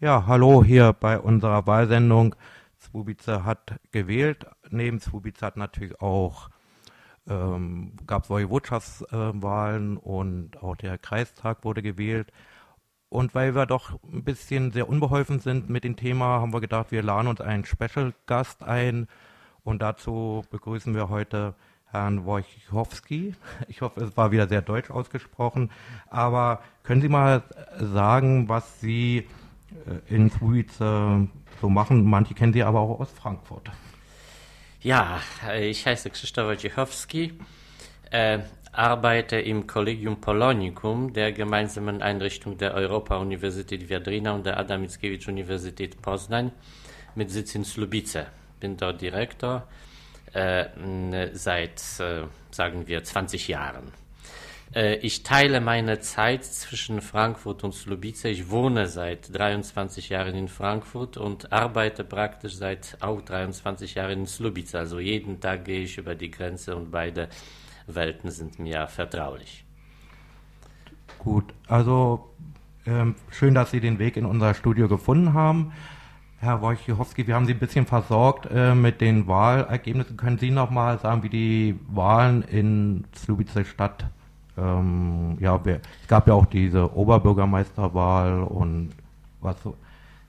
Ja, hallo hier bei unserer Wahlsendung. Zwobice hat gewählt. Neben Zwobice hat natürlich auch ähm, gab es Woiwodschaftswahlen äh, und auch der Kreistag wurde gewählt. Und weil wir doch ein bisschen sehr unbeholfen sind mit dem Thema, haben wir gedacht, wir laden uns einen Special-Gast ein. Und dazu begrüßen wir heute Herrn Wojciechowski. Ich hoffe, es war wieder sehr deutsch ausgesprochen. Aber können Sie mal sagen, was Sie in Suiz äh, so machen? Manche kennen Sie aber auch aus Frankfurt. Ja, ich heiße Krzysztof Wojciechowski, äh, arbeite im Collegium Polonicum, der gemeinsamen Einrichtung der Europa-Universität Viadrina und der Adam Mickiewicz-Universität Poznań mit Sitz in Slubice. Bin dort Direktor äh, seit, äh, sagen wir, 20 Jahren. Äh, ich teile meine Zeit zwischen Frankfurt und Slubice. Ich wohne seit 23 Jahren in Frankfurt und arbeite praktisch seit auch 23 Jahren in Slubice. Also jeden Tag gehe ich über die Grenze und beide Welten sind mir vertraulich. Gut, also ähm, schön, dass Sie den Weg in unser Studio gefunden haben. Herr Wojciechowski, wir haben Sie ein bisschen versorgt äh, mit den Wahlergebnissen. Können Sie noch mal sagen, wie die Wahlen in Slubice Stadt ähm, ja, es gab ja auch diese Oberbürgermeisterwahl und was so.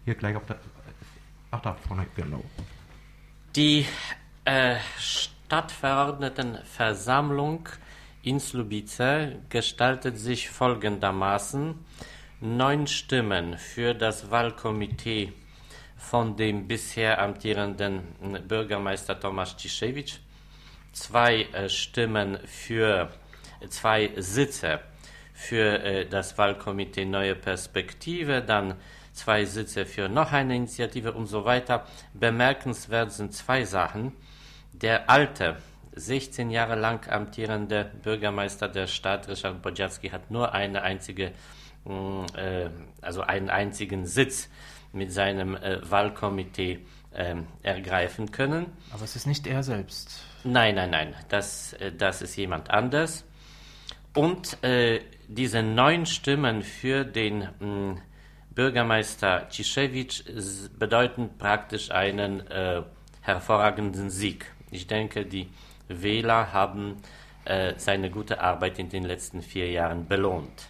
Hier gleich auf der. Ach, da vorne, genau. Die äh, Stadtverordnetenversammlung in Slubice gestaltet sich folgendermaßen: neun Stimmen für das Wahlkomitee von dem bisher amtierenden Bürgermeister Tomasz Ciszewicz, zwei äh, Stimmen für zwei Sitze für äh, das Wahlkomitee Neue Perspektive, dann zwei Sitze für noch eine Initiative und so weiter. Bemerkenswert sind zwei Sachen. Der alte, 16 Jahre lang amtierende Bürgermeister der Stadt, Richard Bodziacki, hat nur eine einzige, mm, äh, also einen einzigen Sitz mit seinem äh, Wahlkomitee ähm, ergreifen können. Aber es ist nicht er selbst. Nein, nein, nein, das, das ist jemand anders. Und äh, diese neun Stimmen für den mh, hm, Bürgermeister Ciszewicz bedeuten praktisch einen äh, hervorragenden Sieg. Ich denke, die Wähler haben äh, seine gute Arbeit in den letzten vier Jahren belohnt.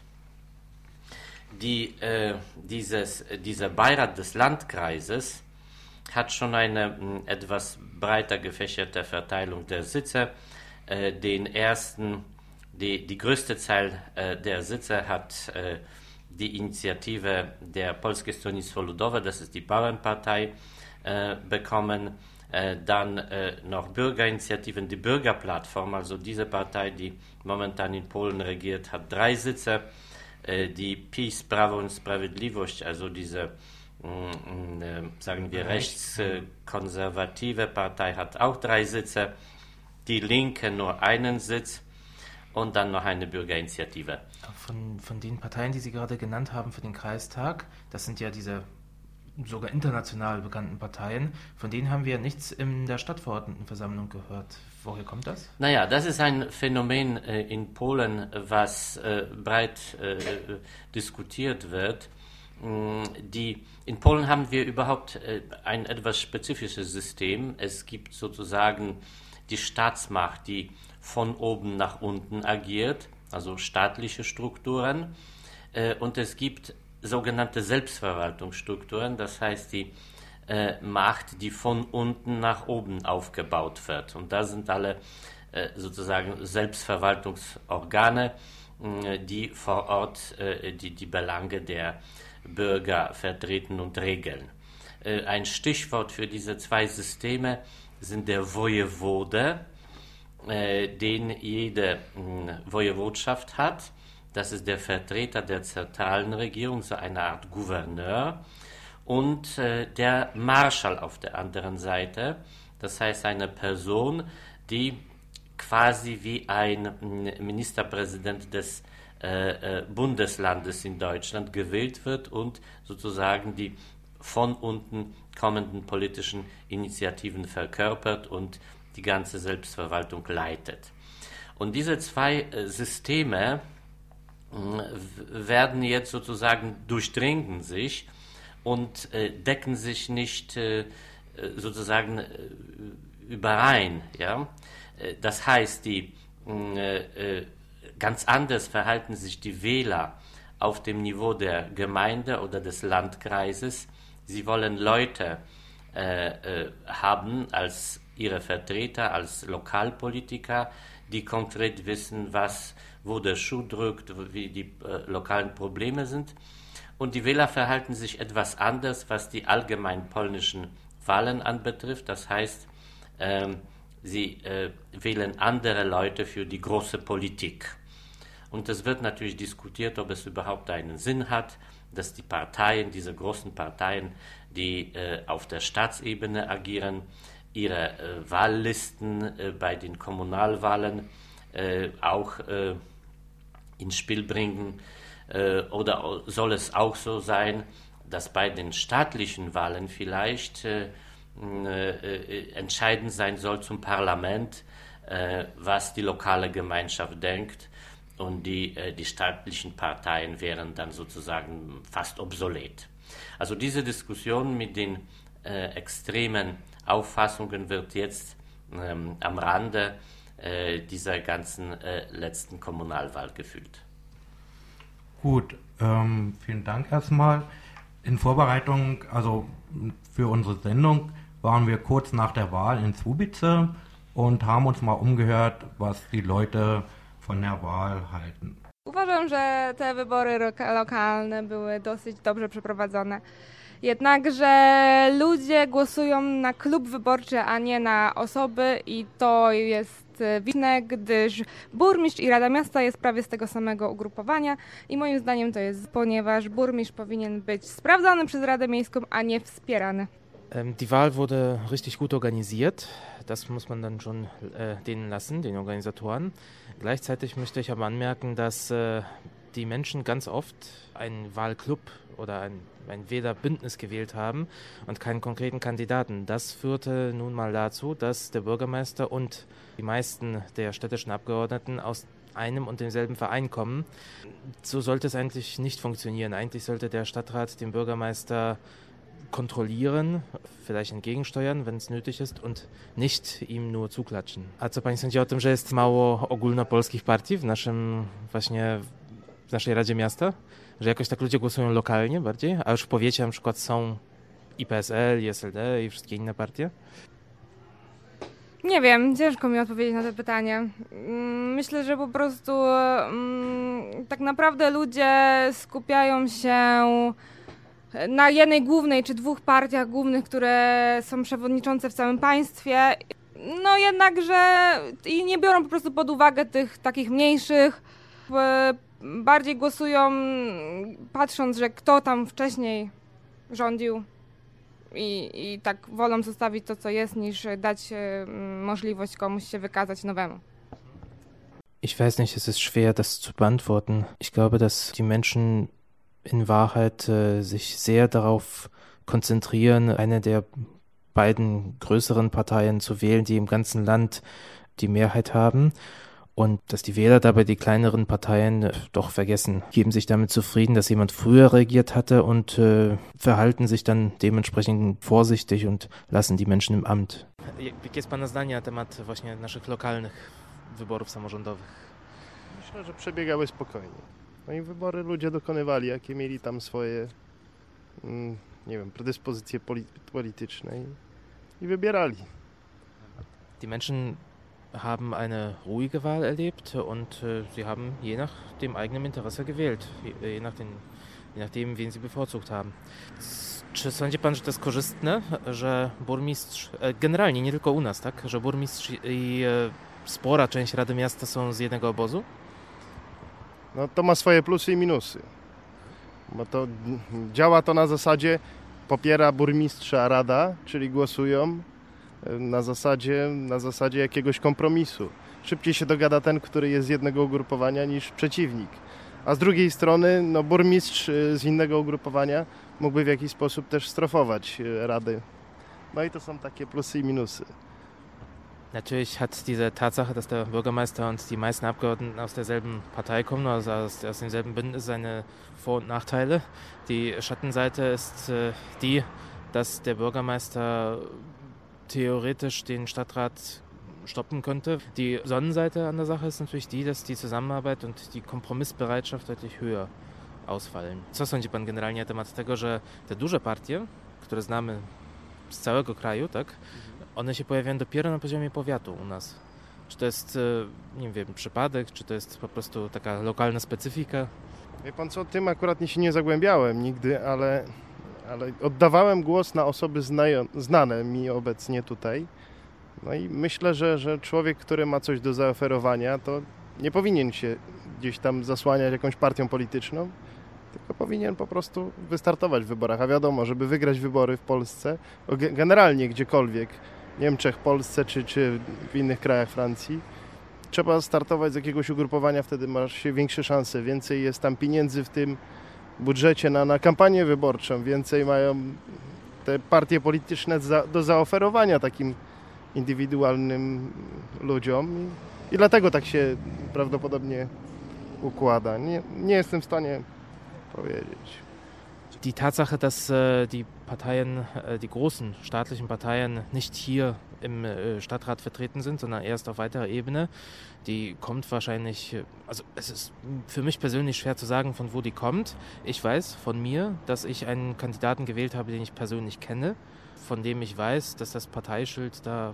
Die, äh, dieses, dieser Beirat des Landkreises hat schon eine mh, hm, etwas breiter gefächerte Verteilung der Sitze. Äh, den ersten die, die größte Zahl äh, der Sitze hat äh, die Initiative der Polskie Stronnictwo Ludowe, das ist die Bauernpartei, äh, bekommen. Äh, dann äh, noch Bürgerinitiativen, die Bürgerplattform, also diese Partei, die momentan in Polen regiert, hat drei Sitze. Äh, die PiS, Prawo und Sprawiedliwość, also diese mm, mm, sagen wir rechtskonservative Partei hat auch drei Sitze, die Linke nur einen Sitz und dann noch eine Bürgerinitiative. Von, von den Parteien, die Sie gerade genannt haben für den Kreistag, das sind ja diese sogar international bekannten Parteien, von denen haben wir nichts in der Stadtverordnetenversammlung gehört. Woher kommt das? Naja, das ist ein Phänomen äh, in Polen, was äh, breit äh, diskutiert wird. Mm, die, in Polen haben wir überhaupt äh, ein etwas spezifisches System. Es gibt sozusagen die Staatsmacht, die von oben nach unten agiert, also staatliche Strukturen. Äh, und es gibt sogenannte Selbstverwaltungsstrukturen, das heißt die äh, Macht, die von unten nach oben aufgebaut wird. Und da sind alle äh, sozusagen Selbstverwaltungsorgane, die vor Ort die, die Belange der Bürger vertreten und regeln. Ein Stichwort für diese zwei Systeme sind der Wojewode, den jede Wojewodschaft hat. Das ist der Vertreter der zentralen Regierung, so eine Art Gouverneur. Und äh, der Marschall auf der anderen Seite, das heißt eine Person, die quasi wie ein Ministerpräsident des äh, Bundeslandes in Deutschland gewählt wird und sozusagen die von unten kommenden politischen Initiativen verkörpert und die ganze Selbstverwaltung leitet. Und diese zwei äh, Systeme werden jetzt sozusagen durchdringen sich und äh, decken sich nicht äh, sozusagen überein. Ja? Das heißt, die, ganz anders verhalten sich die Wähler auf dem Niveau der Gemeinde oder des Landkreises. Sie wollen Leute haben als ihre Vertreter, als Lokalpolitiker, die konkret wissen, was, wo der Schuh drückt, wie die äh, lokalen Probleme sind. Und die Wähler verhalten sich etwas anders, was die allgemein polnischen Wahlen anbetrifft. Das heißt, ähm, sie äh, wählen andere Leute für die große Politik. Und es wird natürlich diskutiert, ob es überhaupt einen Sinn hat, dass die Parteien, diese großen Parteien, die äh, auf der Staatsebene agieren, ihre äh, Wahllisten äh, bei den Kommunalwahlen äh, auch ins Spiel bringen. Oder soll es auch so sein, dass bei den staatlichen Wahlen vielleicht entscheidend sein soll zum Parlament, was die lokale Gemeinschaft denkt und die, die staatlichen Parteien wären dann sozusagen fast obsolet. Also diese Diskussion mit den äh, extremen Auffassungen wird jetzt ähm, am Rande äh, dieser ganzen äh, letzten Kommunalwahl gefühlt. Gut, ähm, vielen Dank erstmal. In Vorbereitung, also für unsere Sendung, waren wir kurz nach der Wahl in Zubice und haben uns mal umgehört, was die Leute von der Wahl halten. Uważam, że te wybory lokalne były dosyć dobrze przeprowadzone. Jednakże ludzie głosują na klub wyborczy, a nie na osoby i to jest widoczne, gdyż burmistrz i Rada Miasta jest prawie z tego samego ugrupowania i moim zdaniem to jest, ponieważ burmistrz powinien być sprawdzany przez Radę Miejską, a nie wspierany. Die Wahl wurde richtig gut organisiert. Das muss man dann schon äh, denen lassen, den Organisatoren. Gleichzeitig möchte ich aber anmerken, dass äh, die Menschen ganz oft einen Wahlclub oder ein, ein Wählerbündnis gewählt haben und keinen konkreten Kandidaten. Das führte nun mal dazu, dass der Bürgermeister und die meisten der städtischen Abgeordneten aus einem und demselben Verein kommen. So sollte es eigentlich nicht funktionieren. Eigentlich sollte der Stadtrat den Bürgermeister kontrollieren, vielleicht entgegensteuern, wenn es nötig ist und nicht ihm nur zuklatschen. A co Pani sądzi o tym, że jest mało ogólnopolskich partii w naszym właśnie w naszej Radzie Miasta? Że jakoś tak ludzie głosują lokalnie bardziej, a już w powiecie na przykład są i PSL, i SLD i wszystkie inne partie? Nie wiem, ciężko mi odpowiedzieć na to pytanie. Mm, myślę, że po prostu mm, tak naprawdę ludzie skupiają się na jednej głównej czy dwóch partiach głównych, które są przewodniczące w całym państwie. No jednakże i nie biorą po prostu pod uwagę tych takich mniejszych. Bardziej głosują patrząc, że kto tam wcześniej rządził i, i tak wolą zostawić to, co jest, niż dać możliwość komuś się wykazać nowemu. Ich weiß nicht, es ist schwer, das zu beantworten. Ich glaube, dass die Menschen in Wahrheit äh, sich sehr darauf konzentrieren, eine der beiden größeren Parteien zu wählen, die im ganzen Land die Mehrheit haben. Und dass die Wähler dabei die kleineren Parteien äh, doch vergessen, geben sich damit zufrieden, dass jemand früher regiert hatte und äh, verhalten sich dann dementsprechend vorsichtig und lassen die Menschen im Amt. Jakie jest Pana zdanie na temat właśnie naszych lokalnych wyborów samorządowych? Myślę, że przebiegały spokojnie. No i wybory ludzie dokonywali, jakie mieli tam swoje, mm, nie wiem, predyspozycje polityczne i, i wybierali. Die Menschen haben eine ruhige Wahl erlebt und äh, sie haben je nach dem eigenen Interesse gewählt, je, je, nach den, je nachdem, wen sie bevorzugt haben. Czy sądzi pan, że to jest korzystne, że burmistrz, e, generalnie nie tylko u nas, tak, że burmistrz i e, spora część Rady Miasta są z jednego obozu? no to ma swoje plusy i minusy. Bo to działa to na zasadzie popiera burmistrza rada, czyli głosują na zasadzie, na zasadzie jakiegoś kompromisu. Szybciej się dogada ten, który jest z jednego ugrupowania niż przeciwnik. A z drugiej strony no, burmistrz e, z innego ugrupowania mógłby w jakiś sposób też strofować e, rady. No i to są takie plusy i minusy. Natürlich hat diese Tatsache, dass der Bürgermeister und die meisten Abgeordneten aus derselben Partei kommen, also aus, aus demselben Bündnis, seine Vor- und Nachteile. Die Schattenseite ist äh, die, dass der Bürgermeister theoretisch den Stadtrat stoppen könnte. Die Sonnenseite an der Sache ist natürlich die, dass die Zusammenarbeit und die Kompromissbereitschaft deutlich höher ausfallen. Co sądzi pan generalnie na temat tego, że te duże partie, które znamy z całego kraju, tak, one się pojawiają dopiero na poziomie powiatu u nas. Czy to jest, e, nie wiem, przypadek, czy to jest po prostu taka lokalna specyfika? Wie pan co, tym akurat się nie zagłębiałem nigdy, ale, ale oddawałem głos na osoby znane mi obecnie tutaj. No i myślę, że, że człowiek, który ma coś do zaoferowania, to nie powinien się gdzieś tam zasłaniać jakąś partią polityczną, tylko powinien po prostu wystartować w wyborach. A wiadomo, żeby wygrać wybory w Polsce, generalnie gdziekolwiek, Niemczech, Polsce czy, czy w innych krajach Francji, trzeba startować z jakiegoś ugrupowania, wtedy masz się większe szanse. Więcej jest tam pieniędzy w tym budżecie na, na kampanię wyborczą, więcej mają te partie polityczne za, do zaoferowania takim indywidualnym ludziom. I, I dlatego tak się prawdopodobnie układa. Nie, nie jestem w stanie powiedzieć. Die Tatsache, dass äh, die Parteien, äh, die großen staatlichen Parteien nicht hier im äh, Stadtrat vertreten sind, sondern erst auf weiterer Ebene, die kommt wahrscheinlich, also es ist für mich persönlich schwer zu sagen, von wo die kommt. Ich weiß von mir, dass ich einen Kandidaten gewählt habe, den ich persönlich kenne, von dem ich weiß, dass das Parteischild da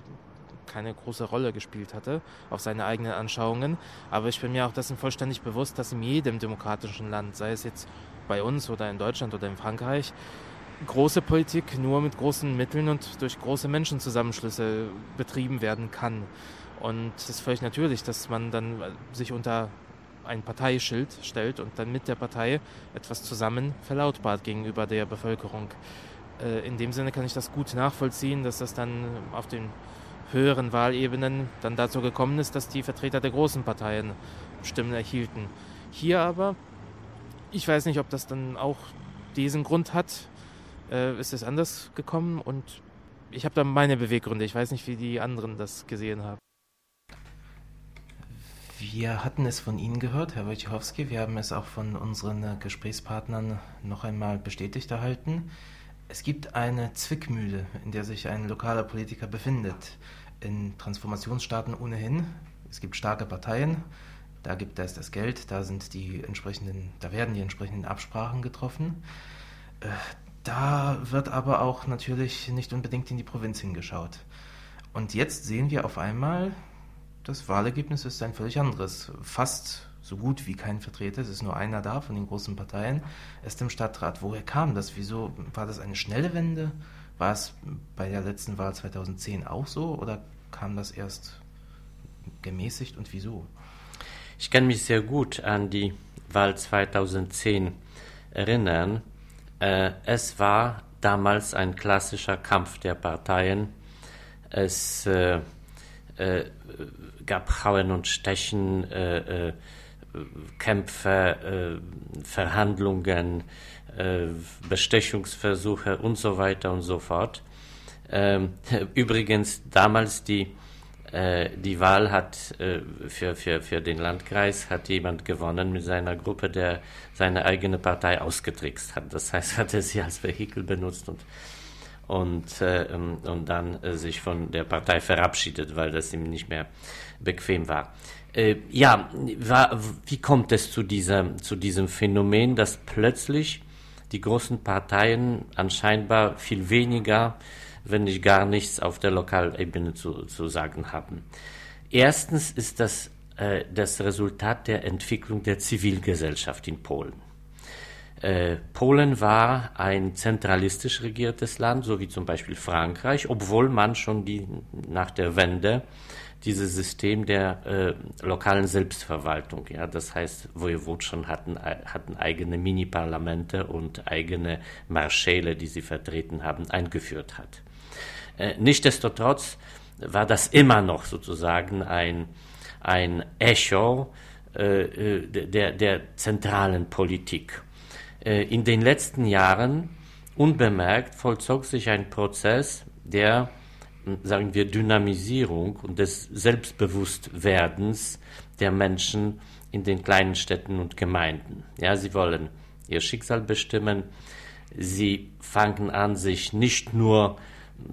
keine große Rolle gespielt hatte auf seine eigenen Anschauungen. Aber ich bin mir auch dessen vollständig bewusst, dass in jedem demokratischen Land, sei es jetzt bei uns oder in Deutschland oder in Frankreich, große Politik nur mit großen Mitteln und durch große Menschenzusammenschlüsse betrieben werden kann. Und es ist völlig natürlich, dass man dann sich unter ein Parteischild stellt und dann mit der Partei etwas zusammen verlautbart gegenüber der Bevölkerung. Äh, in dem Sinne kann ich das gut nachvollziehen, dass das dann auf den höheren Wahlebenen dann dazu gekommen ist, dass die Vertreter der großen Parteien Stimmen erhielten. Hier aber, ich weiß nicht, ob das dann auch diesen Grund hat, äh, ist es anders gekommen und ich habe da meine Beweggründe. Ich weiß nicht, wie die anderen das gesehen haben. Wir hatten es von Ihnen gehört, Herr Wojciechowski. Wir haben es auch von unseren Gesprächspartnern noch einmal bestätigt erhalten. Es gibt eine Zwickmühle, in der sich ein lokaler Politiker befindet. In Transformationsstaaten ohnehin. Es gibt starke Parteien, da gibt es das Geld, da sind die entsprechenden, da werden die entsprechenden Absprachen getroffen. Da wird aber auch natürlich nicht unbedingt in die Provinz hingeschaut. Und jetzt sehen wir auf einmal, das Wahlergebnis ist ein völlig anderes. Fast so gut wie kein Vertreter, es ist nur einer da von den großen Parteien, ist im Stadtrat. Woher kam das? Wieso war das eine schnelle Wende? War es bei der letzten Wahl 2010 auch so oder kam das erst gemäßigt und wieso? Ich kann mich sehr gut an die Wahl 2010 erinnern. Äh, es war damals ein klassischer Kampf der Parteien. Es äh, äh, gab Hauen und Stechen, äh, äh, Kämpfe, äh, Verhandlungen, Bestechungsversuche und so weiter und so fort. Ähm, übrigens damals die äh, die Wahl hat äh, für, für, für den Landkreis hat jemand gewonnen mit seiner Gruppe, der seine eigene Partei ausgetrickst hat. Das heißt, hat er sie als Vehikel benutzt und und, äh, und dann äh, sich von der Partei verabschiedet, weil das ihm nicht mehr bequem war. Äh, ja, war, wie kommt es zu, dieser, zu diesem Phänomen, dass plötzlich die großen Parteien anscheinend viel weniger wenn nicht gar nichts auf der Lokalebene zu, zu sagen haben. Erstens ist das äh, das Resultat der Entwicklung der Zivilgesellschaft in Polen. Äh, Polen war ein zentralistisch regiertes Land, so wie zum Beispiel Frankreich, obwohl man schon die, nach der Wende dieses System der äh, lokalen Selbstverwaltung, ja, das heißt, Woiwodschen hatten, hatten eigene Mini-Parlamente und eigene Marschäle, die sie vertreten haben, eingeführt hat. Äh, nichtsdestotrotz war das immer noch sozusagen ein, ein Echo äh, äh der, der zentralen Politik. Äh, in den letzten Jahren unbemerkt vollzog sich ein Prozess, der sagen wir, Dynamisierung und des Selbstbewusstwerdens der Menschen in den kleinen Städten und Gemeinden. Ja, sie wollen ihr Schicksal bestimmen. Sie fangen an, sich nicht nur,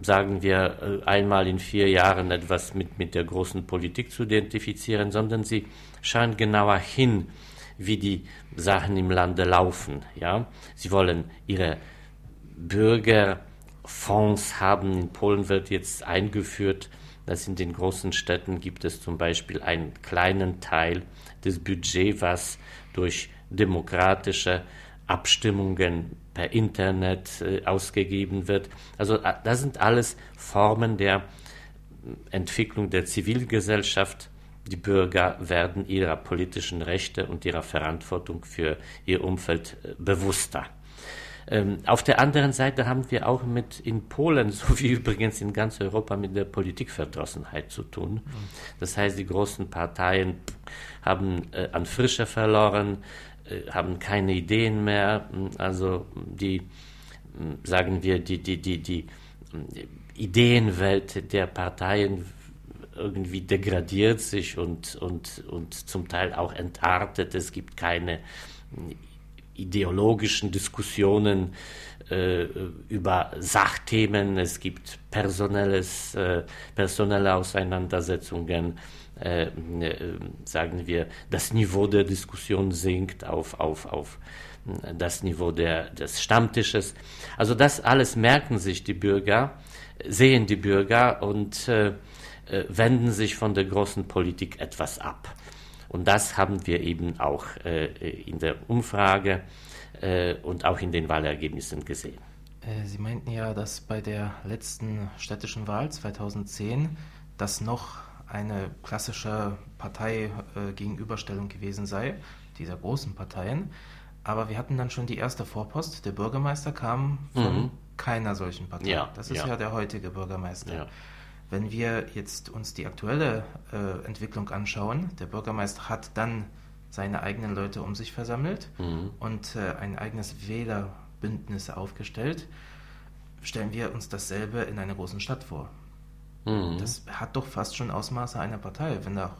sagen wir, äh, einmal in vier Jahren etwas mit, mit der großen Politik zu identifizieren, sondern sie schauen genauer hin, wie die Sachen im Lande laufen. Ja? Sie wollen ihre Bürgerfonds haben. In Polen wird jetzt eingeführt, dass in den großen Städten gibt es zum Beispiel einen kleinen Teil des Budgets, was durch demokratische Abstimmungen per Internet äh, ausgegeben wird. Also äh, das sind alles Formen der Entwicklung der Zivilgesellschaft. Die Bürger werden ihrer politischen Rechte und ihrer Verantwortung für ihr Umfeld äh, bewusster. Ähm, auf der anderen Seite haben wir auch mit in Polen, so wie übrigens in ganz Europa, mit der Politikverdrossenheit zu tun. Das heißt, die großen Parteien haben äh, an Frische verloren, äh, haben keine Ideen mehr. Also die, sagen wir, die, die, die, die Ideenwelt der Parteien irgendwie degradiert sich und, und, und zum Teil auch entartet. Es gibt keine ideologischen Diskussionen äh, über Sachthemen, es gibt personelles, äh, personelle Auseinandersetzungen, äh, äh sagen wir, das Niveau der Diskussion sinkt auf, auf, auf das Niveau der, des Stammtisches. Also das alles merken sich die Bürger, sehen die Bürger und äh, äh, wenden sich von der großen Politik etwas ab. Und das haben wir eben auch äh, in der Umfrage äh, und auch in den Wahlergebnissen gesehen. Äh, Sie meinten ja, dass bei der letzten städtischen Wahl 2010 das noch eine klassische Parteigegenüberstellung gewesen sei, dieser großen Parteien. Aber wir hatten dann schon die erste Vorpost. Der Bürgermeister kam von mhm. keiner solchen Partei. Ja, das ist ja. ja der heutige Bürgermeister. Ja. Wenn wir jetzt uns die aktuelle äh, Entwicklung anschauen, der Bürgermeister hat dann seine eigenen Leute um sich versammelt mhm. und äh, ein eigenes Wählerbündnis aufgestellt, stellen wir uns dasselbe in einer großen Stadt vor. Mhm. Das hat doch fast schon Ausmaße einer Partei. Wenn da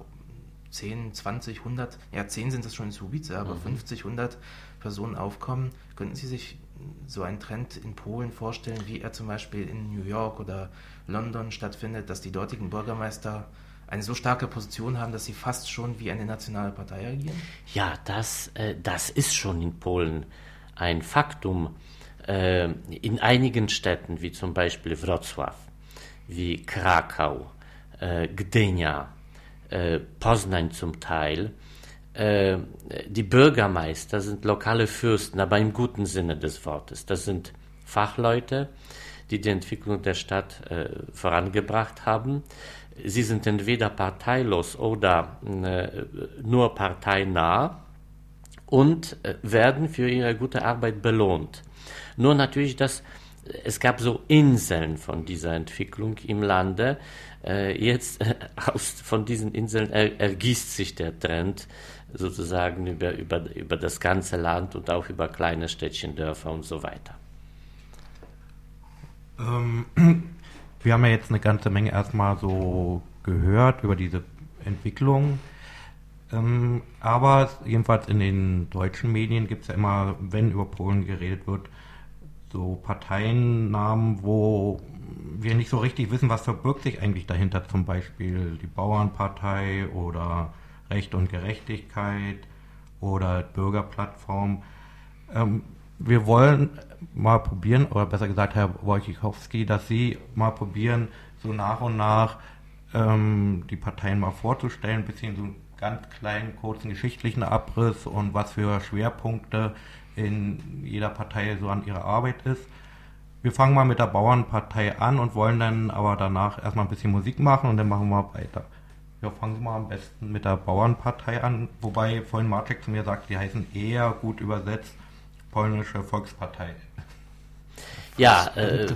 10, 20, 100, ja 10 sind das schon in Subice, aber mhm. 50, 100 Personen aufkommen, könnten Sie sich so einen Trend in Polen vorstellen, wie er zum Beispiel in New York oder London stattfindet, dass die dortigen Bürgermeister eine so starke Position haben, dass sie fast schon wie eine nationale Partei agieren? Ja, das, äh, das ist schon in Polen ein Faktum. Äh, in einigen Städten, wie zum Beispiel Wrocław, wie Krakau, äh, Gdynia, äh, Poznań zum Teil, äh, die Bürgermeister sind lokale Fürsten, aber im guten Sinne des Wortes. Das sind Fachleute, die die Entwicklung der Stadt vorangebracht haben. Sie sind entweder parteilos oder nur parteinah und werden für ihre gute Arbeit belohnt. Nur natürlich, dass es gab so Inseln von dieser Entwicklung im Lande. Äh, jetzt äh, aus, von diesen Inseln er, ergießt sich der Trend sozusagen über, über, über das ganze Land und auch über kleine Städtchen, Dörfer und so weiter. Ähm, wir haben ja jetzt eine ganze Menge erstmal so gehört über diese Entwicklung. Ähm, aber jedenfalls in den deutschen Medien gibt es ja immer, wenn über Polen geredet wird, so Parteiennamen, wo wir nicht so richtig wissen, was verbirgt sich eigentlich dahinter. Zum Beispiel die Bauernpartei oder Recht und Gerechtigkeit oder Bürgerplattform. Ähm, wir wollen mal probieren, oder besser gesagt, Herr Wojciechowski, dass Sie mal probieren, so nach und nach ähm, die Parteien mal vorzustellen, ein bisschen so einen ganz kleinen, kurzen geschichtlichen Abriss und was für Schwerpunkte in jeder Partei so an ihrer Arbeit ist. Wir fangen mal mit der Bauernpartei an und wollen dann aber danach erstmal ein bisschen Musik machen und dann machen wir weiter. Wir fangen mal am besten mit der Bauernpartei an, wobei vorhin Marcek zu mir sagt, die heißen eher gut übersetzt polnische Volkspartei. Ja, äh,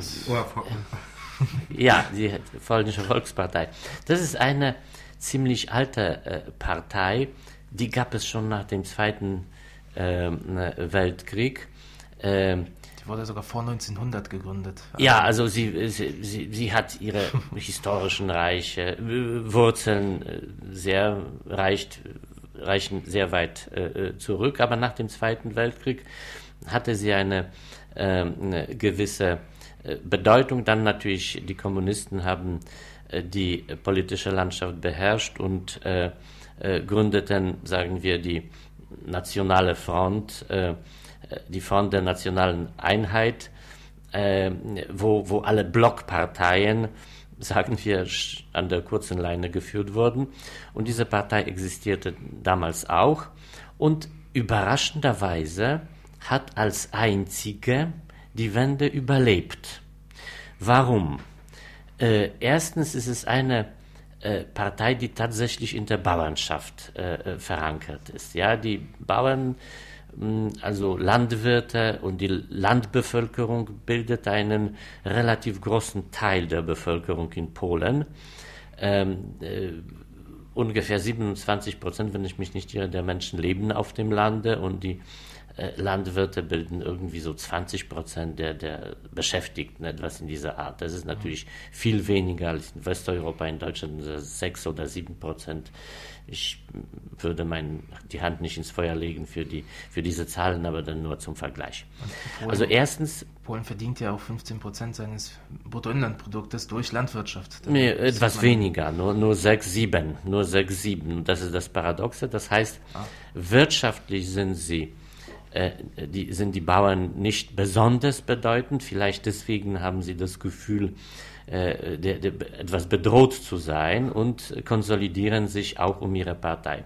ja, die polnische Volkspartei. Das ist eine ziemlich alte äh, Partei, die gab es schon nach dem Zweiten äh, Weltkrieg. Ähm, wurde sogar vor 1900 gegründet. Ja, also sie, sie, sie, sie hat ihre historischen Reiche, äh, Wurzeln äh, sehr reicht, reichen sehr weit äh, zurück, aber nach dem Zweiten Weltkrieg hatte sie eine, äh, eine gewisse Bedeutung. Dann natürlich, die Kommunisten haben die politische Landschaft beherrscht und gründeten, sagen wir, die nationale Front, äh, die Front der nationalen Einheit, äh, wo, wo alle Blockparteien, sagen wir, an der kurzen Leine geführt wurden. Und diese Partei existierte damals auch. Und überraschenderweise hat als einzige die Wende überlebt. Warum? Äh, erstens ist es eine Partei, die tatsächlich in der Bauernschaft äh, äh verankert ist. Ja, die Bauern, also Landwirte und die Landbevölkerung bildet einen relativ großen Teil der Bevölkerung in Polen. Ähm, äh, ungefähr 27 Prozent, wenn ich mich nicht irre, der Menschen leben auf dem Lande und die äh, Landwirte bilden irgendwie so 20 Prozent der, der Beschäftigten, etwas in dieser Art. Das ist natürlich viel weniger als in Westeuropa, in Deutschland sechs oder sieben Prozent. Ich würde mein, die Hand nicht ins Feuer legen für, die, für diese Zahlen, aber dann nur zum Vergleich. Polen, also erstens... Polen verdient ja auch 15 Prozent seines Bruttoinlandproduktes durch Landwirtschaft. Nee, etwas weniger, nur, nur 6, 7. Nur 6, 7. Das ist das Paradoxe. Das heißt, ah. wirtschaftlich sind sie äh, die, sind die Bauern nicht besonders bedeutend. Vielleicht deswegen haben sie das Gefühl, äh, der, der, etwas bedroht zu sein und konsolidieren sich auch um ihre Partei.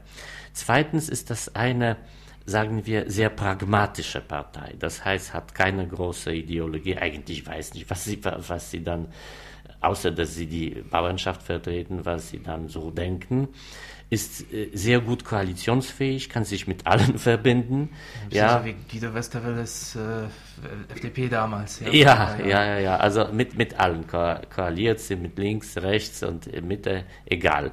Zweitens ist das eine, sagen wir, sehr pragmatische Partei. Das heißt, hat keine große Ideologie. Eigentlich weiß nicht, was sie, was sie dann, außer dass sie die Bauernschaft vertreten, was sie dann so denken ist äh, sehr gut koalitionsfähig, kann sich mit allen verbinden. Ja, ja. wie Guido Westerwelles äh, FDP damals. Ja, ja, ja, ja, ja. also mit, mit allen ko koaliert sie, mit links, rechts und Mitte, egal.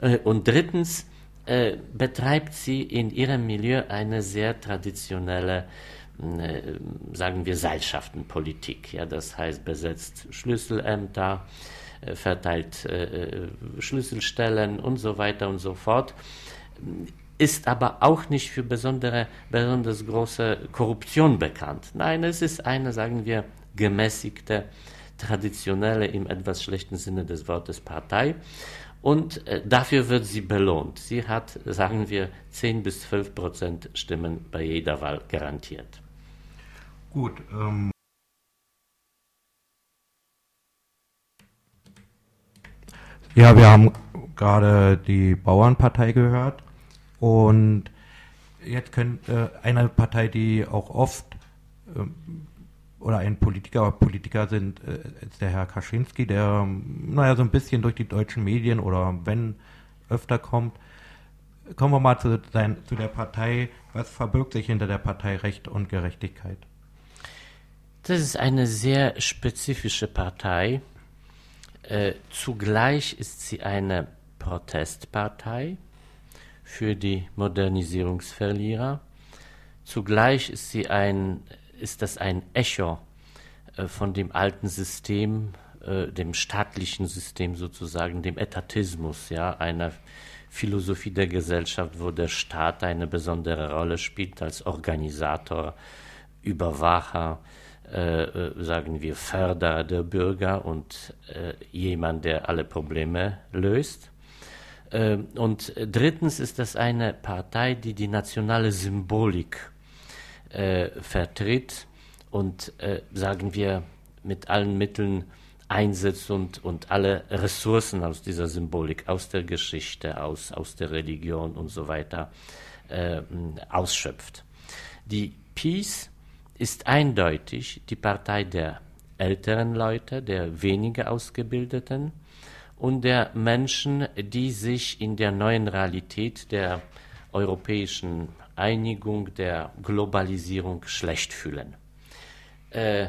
Äh, und drittens äh, betreibt sie in ihrem Milieu eine sehr traditionelle äh, sagen wir Seilschaftenpolitik. Ja, das heißt, besetzt Schlüsselämter, verteilt äh, äh, Schlüsselstellen und so weiter und so fort ist aber auch nicht für besondere, besonders große Korruption bekannt. Nein, es ist eine, sagen wir, gemäßigte, traditionelle, im etwas schlechten Sinne des Wortes Partei. Und äh, dafür wird sie belohnt. Sie hat, sagen wir, 10 bis 12 Prozent Stimmen bei jeder Wahl garantiert. Gut, ähm, Ja, wir haben gerade die Bauernpartei gehört und jetzt könnte äh, eine Partei, die auch oft äh, oder ein Politiker, Politiker sind, äh, ist der Herr Kaczynski, der naja so ein bisschen durch die deutschen Medien oder wenn öfter kommt. Kommen wir mal zu, sein, zu der Partei. Was verbirgt sich hinter der Partei Recht und Gerechtigkeit? Das ist eine sehr spezifische Partei äh, zugleich ist sie eine Protestpartei für die Modernisierungsverlierer. Zugleich ist sie ein, ist das ein Echo äh, von dem alten System, äh, dem staatlichen System sozusagen, dem Etatismus, ja, einer Philosophie der Gesellschaft, wo der Staat eine besondere Rolle spielt als Organisator, Überwacher, äh, äh, sagen wir, Förderer der Bürger und äh, jemand, der alle Probleme löst. Äh, und drittens ist das eine Partei, die die nationale Symbolik äh, vertritt und, sagen wir, mit allen Mitteln einsetzt und, und alle Ressourcen aus dieser Symbolik, aus der Geschichte, aus, aus der Religion und so weiter ausschöpft. Die Peace ist eindeutig die Partei der älteren Leute, der weniger ausgebildeten und der Menschen, die sich in der neuen Realität der europäischen Einigung, der Globalisierung schlecht fühlen. Äh,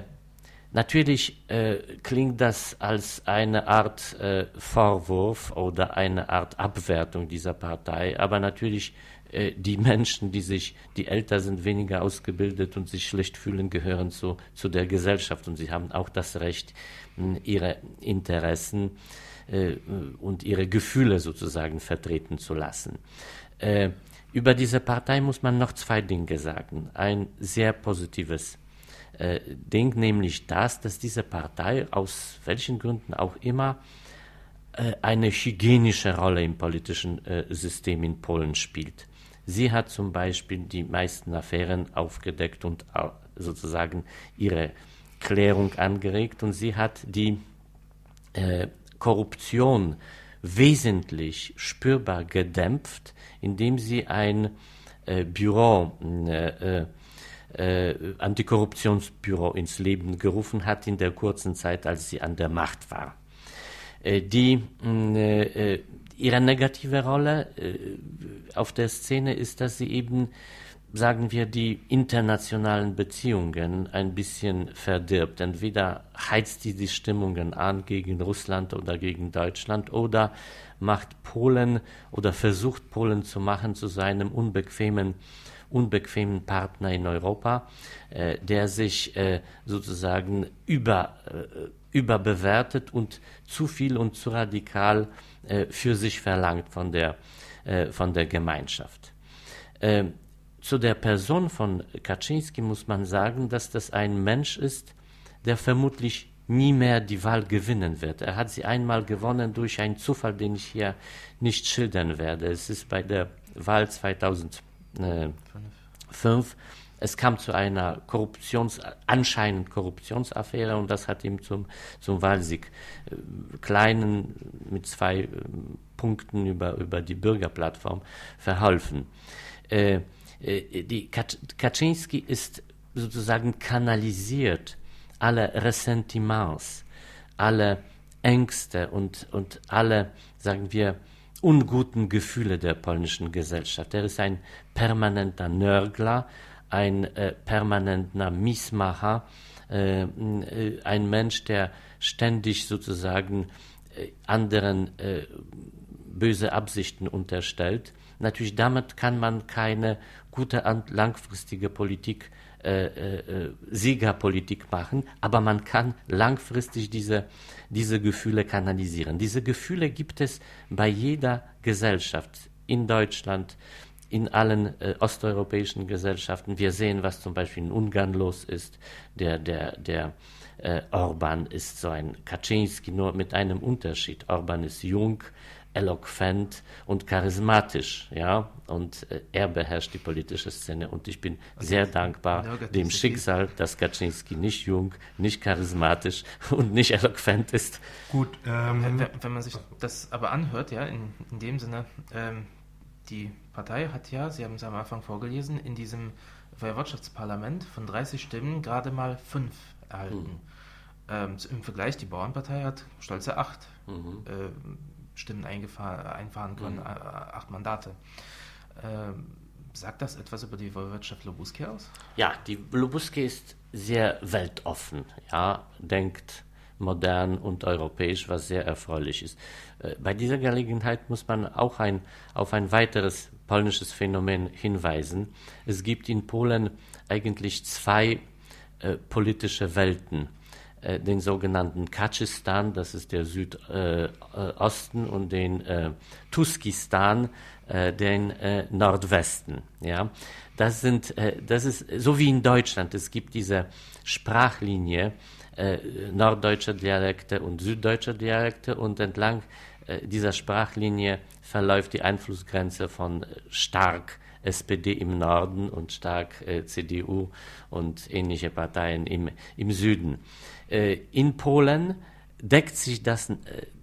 natürlich äh, klingt das als eine Art äh, Vorwurf oder eine Art Abwertung dieser Partei, aber natürlich äh, die Menschen, die sich, die älter sind, weniger ausgebildet und sich schlecht fühlen, gehören zu, zu der Gesellschaft und sie haben auch das Recht, ihre Interessen äh, und ihre Gefühle sozusagen vertreten zu lassen. Äh, über diese Partei muss man noch zwei Dinge sagen. Ein sehr positives Ding, nämlich das, dass diese Partei aus welchen Gründen auch immer eine hygienische Rolle im politischen System in Polen spielt. Sie hat zum Beispiel die meisten Affären aufgedeckt und sozusagen ihre Klärung angeregt und sie hat die äh, Korruption wesentlich spürbar gedämpft, indem sie ein äh, Büro, äh, äh, äh, Antikorruptionsbüro ins Leben gerufen hat in der kurzen Zeit, als sie an der Macht war. Äh, die, äh, ihre negative Rolle auf der Szene ist, dass sie eben sagen wir, die internationalen Beziehungen ein bisschen verdirbt. Entweder heizt sie die Stimmungen an gegen Russland oder gegen Deutschland oder macht Polen oder versucht Polen zu machen zu seinem unbequemen unbequemen Partner in Europa, äh, der sich äh, sozusagen über, äh, überbewertet und zu viel und zu radikal äh, für sich verlangt von der, äh, von der Gemeinschaft. Ähm, zu der Person von Kaczynski muss man sagen, dass das ein Mensch ist, der vermutlich nie mehr die Wahl gewinnen wird. Er hat sie einmal gewonnen durch einen Zufall, den ich hier nicht schildern werde. Es ist bei der Wahl 2005. Es kam zu einer Korruptions, anscheinend Korruptionsaffäre und das hat ihm zum, zum Wahlsieg äh, kleinen mit zwei äh, Punkten über, über die Bürgerplattform verholfen. Äh, äh, die Kaczynski ist sozusagen kanalisiert alle Ressentiments, alle Ängste und, und alle, sagen wir, unguten Gefühle der polnischen Gesellschaft. Er ist ein permanenter Nörgler, ein äh, permanenter Miesmacher, äh, äh, ein Mensch, der ständig sozusagen äh, anderen äh, böse Absichten unterstellt. Natürlich damit kann man keine gute langfristige Politik, äh, äh, Siegerpolitik machen, aber man kann langfristig diese, diese Gefühle kanalisieren. Diese Gefühle gibt es bei jeder Gesellschaft in Deutschland, in allen äh, osteuropäischen Gesellschaften. Wir sehen, was zum Beispiel in Ungarn los ist. Der, der, der äh, Orban ist so ein Kaczynski, nur mit einem Unterschied. Orban ist jung, eloquent und charismatisch, ja, und äh, er beherrscht die politische Szene und ich bin und sehr dankbar dem Schicksal, dass Kaczynski nicht jung, nicht charismatisch und nicht eloquent ist. Gut, ähm, wenn, wenn, man sich das aber anhört, ja, in, in dem Sinne, ähm, die Partei hat ja, Sie haben es am Anfang vorgelesen, in diesem Woiwodschaftsparlament von 30 Stimmen gerade mal fünf erhalten. Mhm. Ähm, Im Vergleich, die Bauernpartei hat stolze acht. Mhm. Ähm, Stimmen einfahren können, mhm. Äh, acht Mandate. Ähm, sagt das etwas über die Woiwodschaft Lobuski aus? Ja, die Lobuski ist sehr weltoffen, ja, denkt modern und europäisch, was sehr erfreulich ist. Äh, bei dieser Gelegenheit muss man auch ein, auf ein weiteres polnisches Phänomen hinweisen. Es gibt in Polen eigentlich zwei äh, politische Welten. Äh, den sogenannten Kachistan, das ist der Südosten, und den äh, Tuskistan, äh, den äh, Nordwesten. Ja, das sind, äh, das ist so wie in Deutschland. Es gibt diese Sprachlinie äh, norddeutscher Dialekte und süddeutscher Dialekte und entlang äh, dieser Sprachlinie verläuft die Einflussgrenze von stark SPD im Norden und stark äh, CDU und ähnliche Parteien im, im Süden. Äh, in Polen deckt sich das äh,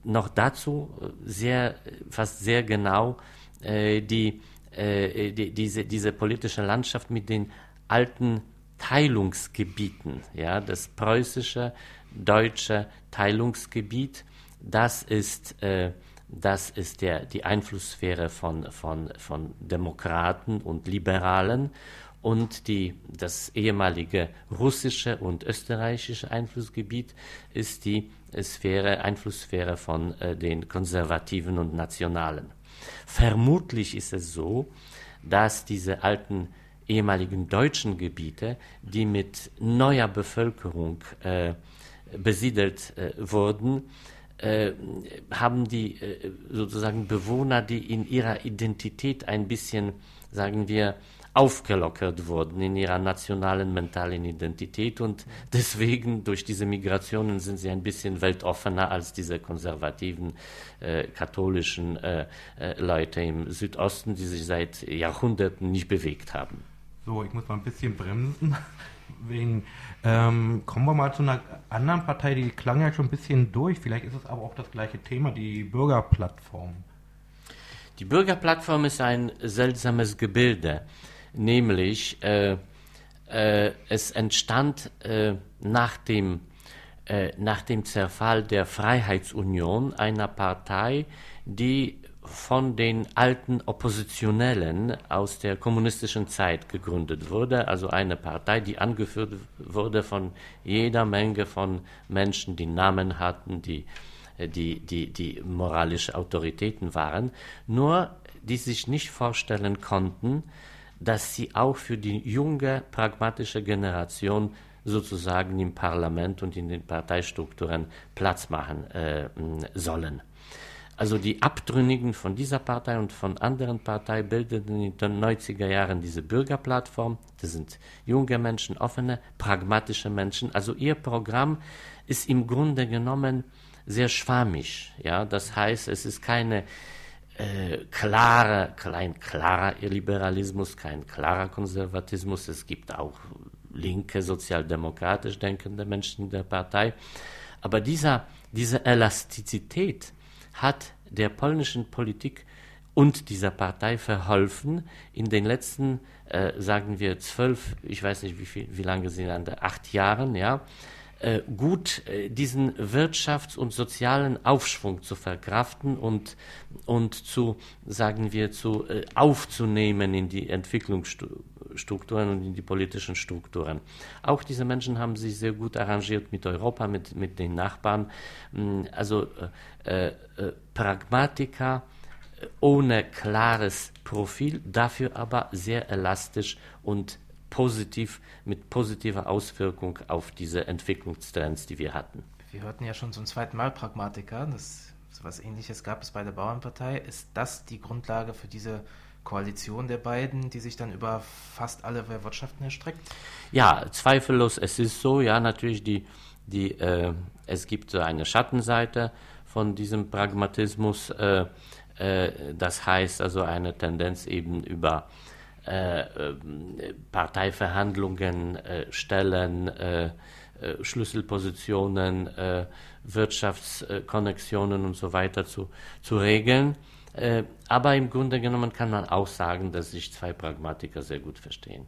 noch dazu äh, sehr, fast sehr genau die, die, diese, diese politische Landschaft mit den alten Teilungsgebieten. Ja, das preußische, deutsche Teilungsgebiet, das ist, das ist der, die Einflusssphäre von, von, von Demokraten und Liberalen und die, das ehemalige russische und österreichische Einflussgebiet ist die Sphäre, Einflusssphäre von äh, den Konservativen und Nationalen. Vermutlich ist es so, dass diese alten ehemaligen deutschen Gebiete, die mit neuer Bevölkerung äh, besiedelt äh, wurden, äh, haben die äh, sozusagen Bewohner, die in ihrer Identität ein bisschen, sagen wir, aufgelockert wurden in ihrer nationalen mentalen Identität und deswegen durch diese Migrationen sind sie ein bisschen weltoffener als diese konservativen äh, katholischen äh, äh, Leute im Südosten, die sich seit Jahrhunderten nicht bewegt haben. So, ich muss mal ein bisschen bremsen. Wegen, ähm, kommen wir mal zu einer anderen Partei, die klang ja schon ein bisschen durch. Vielleicht ist es aber auch das gleiche Thema, die Bürgerplattform. Die Bürgerplattform ist ein seltsames Gebilde, nämlich äh, äh, es entstand äh, nach, dem, äh, nach dem Zerfall der Freiheitsunion einer Partei, die von den alten Oppositionellen aus der kommunistischen Zeit gegründet wurde, also eine Partei, die angeführt wurde von jeder Menge von Menschen, die Namen hatten, die, äh, die, die, die moralische Autoritäten waren, nur die sich nicht vorstellen konnten, dass sie auch für die junge, pragmatische Generation sozusagen im Parlament und in den Parteistrukturen Platz machen äh, sollen. Also die Abtrünnigen von dieser Partei und von anderen Parteien bildeten in den 90er Jahren diese Bürgerplattform. Das sind junge Menschen, offene, pragmatische Menschen. Also ihr Programm ist im Grunde genommen sehr schwammig. Ja, das heißt, es ist keine äh, klare, kein klarer Liberalismus, kein klarer Konservatismus. Es gibt auch linke, sozialdemokratisch denkende Menschen in der Partei. Aber dieser, diese Elastizität, hat der polnischen Politik und dieser Partei verholfen, in den letzten, äh, sagen wir, zwölf, ich weiß nicht, wie, viel, wie lange sind an der, acht Jahren, ja, äh, gut äh, diesen Wirtschafts- und sozialen Aufschwung zu verkraften und, und zu, sagen wir, zu äh, aufzunehmen in die Entwicklungsstrukturen und in die politischen Strukturen. Auch diese Menschen haben sich sehr gut arrangiert mit Europa, mit, mit den Nachbarn. Mm, also äh, äh, Pragmatiker ohne klares Profil, dafür aber sehr elastisch und positiv, mit positiver Auswirkung auf diese Entwicklungstrends, die wir hatten. Wir hörten ja schon zum zweiten Mal Pragmatiker, das etwas ähnliches gab es bei der Bauernpartei. Ist das die Grundlage für diese Koalition der beiden, die sich dann über fast alle Wirtschaften erstreckt? Ja, zweifellos, es ist so, ja, natürlich, die, die, äh, es gibt so eine Schattenseite von diesem Pragmatismus, äh, äh, das heißt also eine Tendenz eben über äh, äh, Parteiverhandlungen äh, stellen, Schlüsselpositionen, Wirtschaftskonnexionen und so weiter zu, zu regeln. Aber im Grunde genommen kann man auch sagen, dass sich zwei Pragmatiker sehr gut verstehen.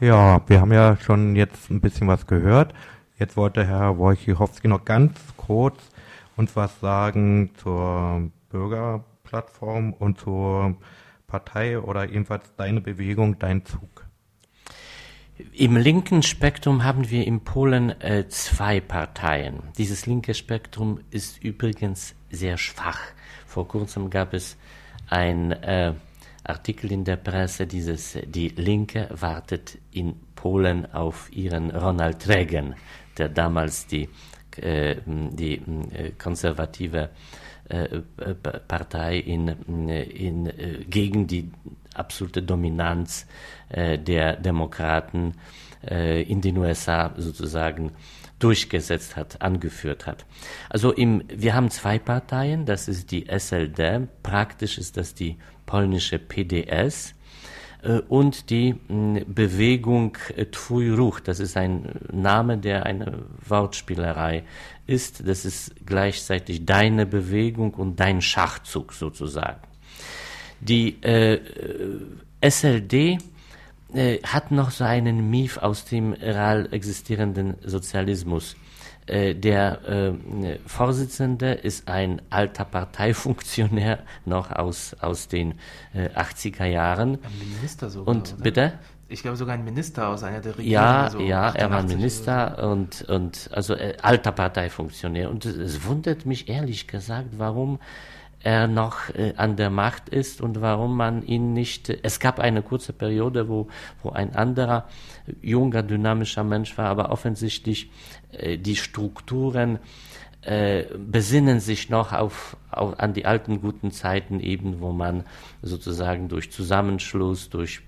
Ja, wir haben ja schon jetzt ein bisschen was gehört. Jetzt wollte Herr Wojciechowski noch ganz kurz uns was sagen zur Bürgerplattform und zur Partei oder jedenfalls deine Bewegung, dein Zug? Im linken Spektrum haben wir in Polen äh, zwei Parteien. Dieses linke Spektrum ist übrigens sehr schwach. Vor kurzem gab es ein äh, Artikel in der Presse, dieses Die Linke wartet in Polen auf ihren Ronald Reagan, der damals die, äh, die äh, konservative äh, Partei in, in, äh, gegen die absolute Dominanz äh, der Demokraten in den USA sozusagen durchgesetzt hat, angeführt hat. Also im, wir haben zwei Parteien, das ist die SLD, praktisch ist das die polnische PDS, äh, und die Bewegung äh, Twój Ruch, das ist ein Name, der eine Wortspielerei ist. Das ist gleichzeitig deine Bewegung und dein Schachzug sozusagen. Die äh, SLD äh, hat noch so einen Mief aus dem real existierenden Sozialismus. Äh, der äh, Vorsitzende ist ein alter Parteifunktionär noch aus, aus den äh, 80er Jahren. Ein Minister sogar, Und oder? bitte? Ich glaube sogar ein Minister aus einer der Regierungen. Ja, so ja, er war Minister so. und, und also äh, alter Parteifunktionär. Und es wundert mich ehrlich gesagt, warum er noch äh, an der Macht ist und warum man ihn nicht. Es gab eine kurze Periode, wo, wo ein anderer junger, dynamischer Mensch war, aber offensichtlich äh, die Strukturen äh, besinnen sich noch auf, auf, an die alten guten Zeiten eben, wo man sozusagen durch Zusammenschluss, durch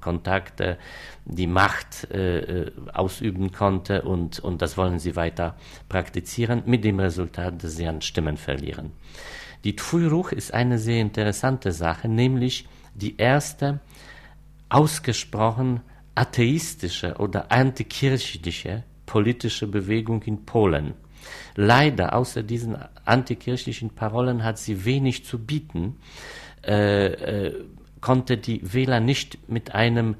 Kontakte die Macht äh, äh, ausüben konnte und, und das wollen sie weiter praktizieren, mit dem Resultat, dass sie an Stimmen verlieren. Die Tfuiruch ist eine sehr interessante Sache, nämlich die erste ausgesprochen atheistische oder antikirchliche politische Bewegung in Polen. Leider, außer diesen antikirchlichen Parolen hat sie wenig zu bieten, äh, äh, konnte die Wähler nicht mit einem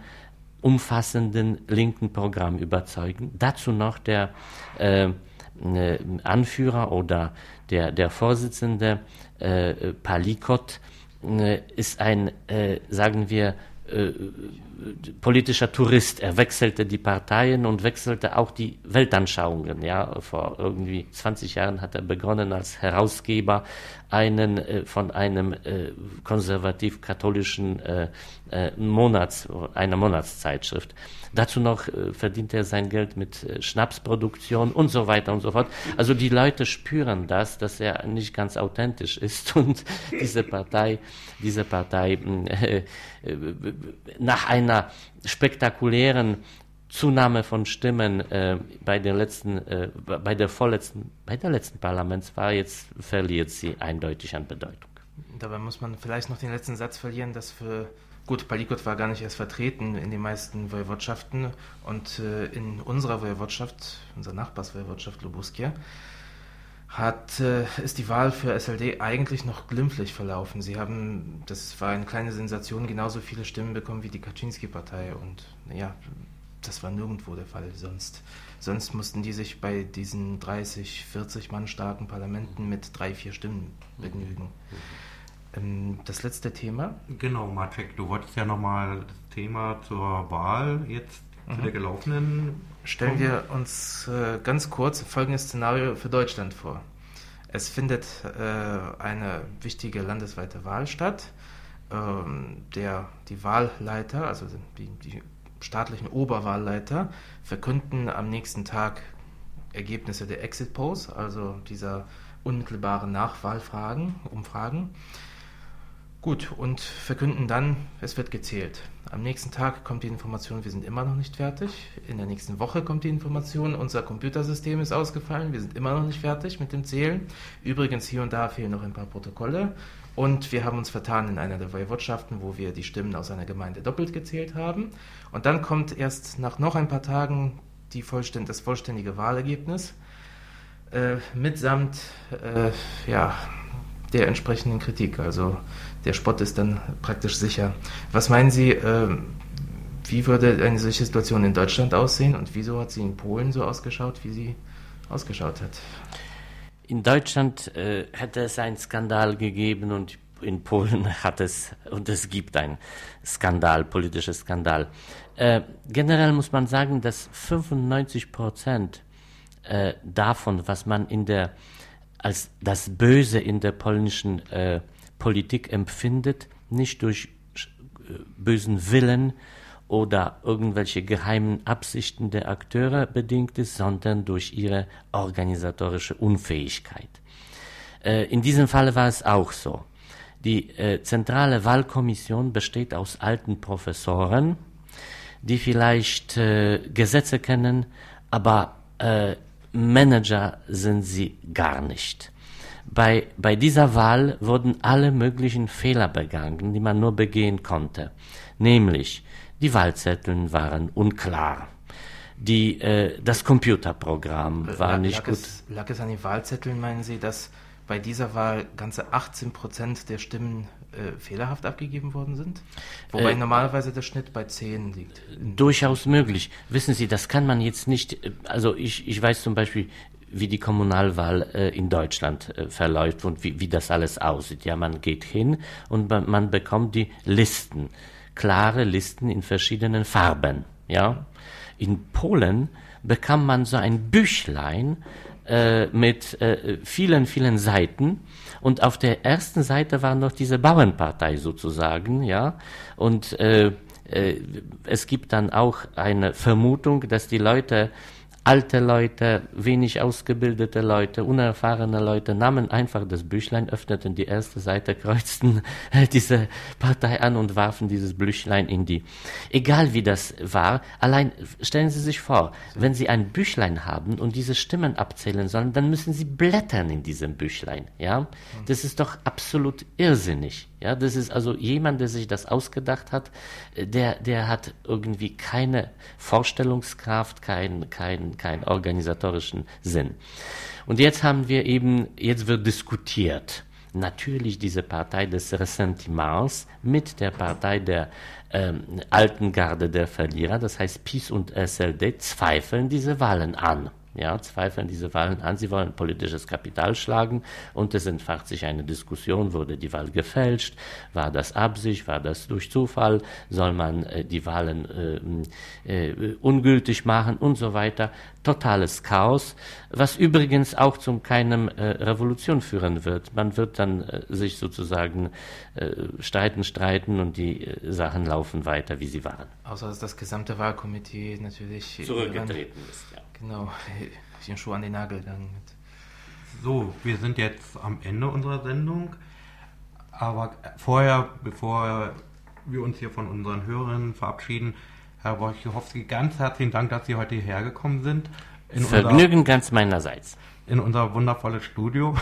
umfassenden linken Programm überzeugen. Dazu noch der äh Anführer oder der, der Vorsitzende äh, Palikot äh, ist ein, äh, sagen wir, äh, politischer Tourist. Er wechselte die Parteien und wechselte auch die Weltanschauungen. Ja, vor irgendwie 20 Jahren hat er begonnen als Herausgeber einen äh, von einem äh, konservativ-katholischen äh, äh, Monats, einer Monatszeitschrift. Dazu noch äh, verdient er sein Geld mit äh, Schnapsproduktion und so weiter und so fort. Also die Leute spüren das, dass er nicht ganz authentisch ist und diese Partei, diese Partei äh, nach einer spektakulären Zunahme von Stimmen äh, bei der letzten, äh, bei der vorletzten, bei der letzten Parlamentswahl jetzt verliert sie eindeutig an Bedeutung. Dabei muss man vielleicht noch den letzten Satz verlieren, dass für Gut, Palikot war gar nicht erst vertreten in den meisten Woiwodschaften und äh, in unserer Woiwodschaft, unserer Nachbarswoiwodschaft Lubuskia, hat, äh, ist die Wahl für SLD eigentlich noch glimpflich verlaufen. Sie haben, das war eine kleine Sensation, genauso viele Stimmen bekommen wie die Kaczynski-Partei und naja, das war nirgendwo der Fall sonst. Sonst mussten die sich bei diesen 30, 40 Mann starken Parlamenten mit drei, vier Stimmen begnügen. Mhm. Ähm, das letzte Thema? Genau, Maciek, du wolltest ja nochmal das Thema zur Wahl jetzt mhm. zu der gelaufenen. Stellen wir uns äh, ganz kurz folgendes Szenario für Deutschland vor. Es findet äh, eine wichtige landesweite Wahl statt. Ähm, der, die Wahlleiter, also die, die staatlichen Oberwahlleiter, verkünden am nächsten Tag Ergebnisse der Exit Polls, also dieser unmittelbaren Nachwahlfragen, Umfragen. Gut, und verkünden dann, es wird gezählt. Am nächsten Tag kommt die Information, wir sind immer noch nicht fertig. In der nächsten Woche kommt die Information, unser Computersystem ist ausgefallen, wir sind immer noch nicht fertig mit dem Zählen. Übrigens, hier und da fehlen noch ein paar Protokolle. Und wir haben uns vertan in einer der Woiwodschaften, wo wir die Stimmen aus einer Gemeinde doppelt gezählt haben. Und dann kommt erst nach noch ein paar Tagen die vollständ das vollständige Wahlergebnis äh, mitsamt äh, ja, der entsprechenden Kritik. Also der Spott ist dann praktisch sicher. Was meinen Sie, äh, wie würde eine solche Situation in Deutschland aussehen und wieso hat sie in Polen so ausgeschaut, wie sie ausgeschaut hat? In Deutschland äh, hätte es einen Skandal gegeben und in Polen hat es und es gibt einen Skandal, politischer Skandal. Äh, generell muss man sagen, dass 95 Prozent äh, davon, was man in der als das Böse in der polnischen äh, Politik empfindet, nicht durch äh, bösen Willen oder irgendwelche geheimen Absichten der Akteure bedingt ist, sondern durch ihre organisatorische Unfähigkeit. Äh, in diesem Fall war es auch so. Die äh, zentrale Wahlkommission besteht aus alten Professoren, die vielleicht Gesetze kennen, aber Manager sind sie gar nicht. Bei, bei dieser Wahl wurden alle möglichen Fehler begangen, die man nur begehen konnte. Nämlich, die Wahlzettel waren unklar. Die, äh, das Computerprogramm war lag, nicht lag gut. Es, lag es an den Wahlzetteln, meinen Sie, dass bei dieser Wahl ganze 18 Prozent der Stimmen äh, fehlerhaft abgegeben worden sind? Wobei äh, normalerweise der Schnitt bei 10 liegt. Durchaus möglich. Wissen Sie, das kann man jetzt nicht, äh, also ich, ich weiß zum Beispiel, wie die Kommunalwahl äh, in Deutschland äh, verläuft und wie, wie das alles aussieht. Ja, man geht hin und man, bekommt die Listen, klare Listen in verschiedenen Farben. Ja, in Polen bekam man so ein Büchlein äh, mit äh, vielen, vielen Seiten. Und auf der ersten Seite war noch diese Bauernpartei sozusagen, ja. Und äh, äh, es gibt dann auch eine Vermutung, dass die Leute alte Leute, wenig ausgebildete Leute, unerfahrene Leute nahmen einfach das Büchlein, öffneten die erste Seite, kreuzten diese Partei an und warfen dieses Büchlein in die. Egal wie das war, allein stellen Sie sich vor, wenn Sie ein Büchlein haben und diese Stimmen abzählen sollen, dann müssen Sie blättern in diesem Büchlein, ja? Das ist doch absolut irrsinnig. Ja, das ist also jemand, der sich das ausgedacht hat, der, der hat irgendwie keine Vorstellungskraft, keinen kein, kein organisatorischen Sinn. Und jetzt haben wir eben, jetzt wird diskutiert. Natürlich diese Partei des Ressentiments mit der Partei der ähm, alten Garde der Verlierer, das heißt PiS und SLD, zweifeln diese Wahlen an ja, zweifeln diese Wahlen an. Sie wollen politisches Kapital schlagen und es entfacht sich eine Diskussion, wurde die Wahl gefälscht, war das Absicht, war das durch Zufall, soll man äh, die Wahlen äh, äh, ungültig machen und so weiter. Totales Chaos, was übrigens auch zu keinem äh, Revolution führen wird. Man wird dann äh, sich sozusagen äh, streiten, streiten und die Sachen laufen weiter, wie sie waren. Außer dass das gesamte Wahlkomitee natürlich zurückgetreten ist. Ja. Genau, ich bin schon an den Nagel gegangen. So, wir sind jetzt am Ende unserer Sendung. Aber vorher, bevor wir uns hier von unseren Hörern verabschieden, Herr Wojciechowski, ganz herzlichen Dank, dass Sie heute hierher gekommen sind. In Vergnügen unser, ganz meinerseits. In unser wundervolles Studio.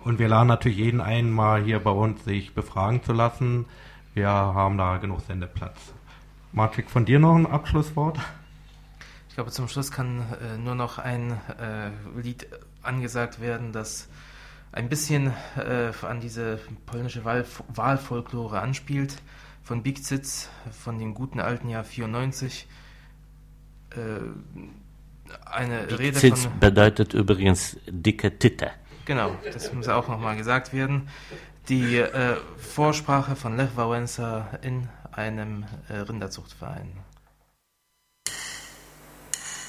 Und wir laden natürlich jeden ein, mal hier bei uns sich befragen zu lassen. Wir haben da genug Sendeplatz. Marcik, von dir noch ein Abschlusswort? Ich glaube, zum Schluss kann äh, nur noch ein äh, Lied angesagt werden, das ein bisschen äh, an diese polnische Wahl Wahlfolklore anspielt. Von Big Zitz, von dem guten alten Jahr 94. Äh, eine Big Rede Zitz von, bedeutet übrigens dicke Titte. Genau, das muss auch nochmal gesagt werden. Die äh, Vorsprache von Lech Wałęsa in einem äh, Rinderzuchtverein.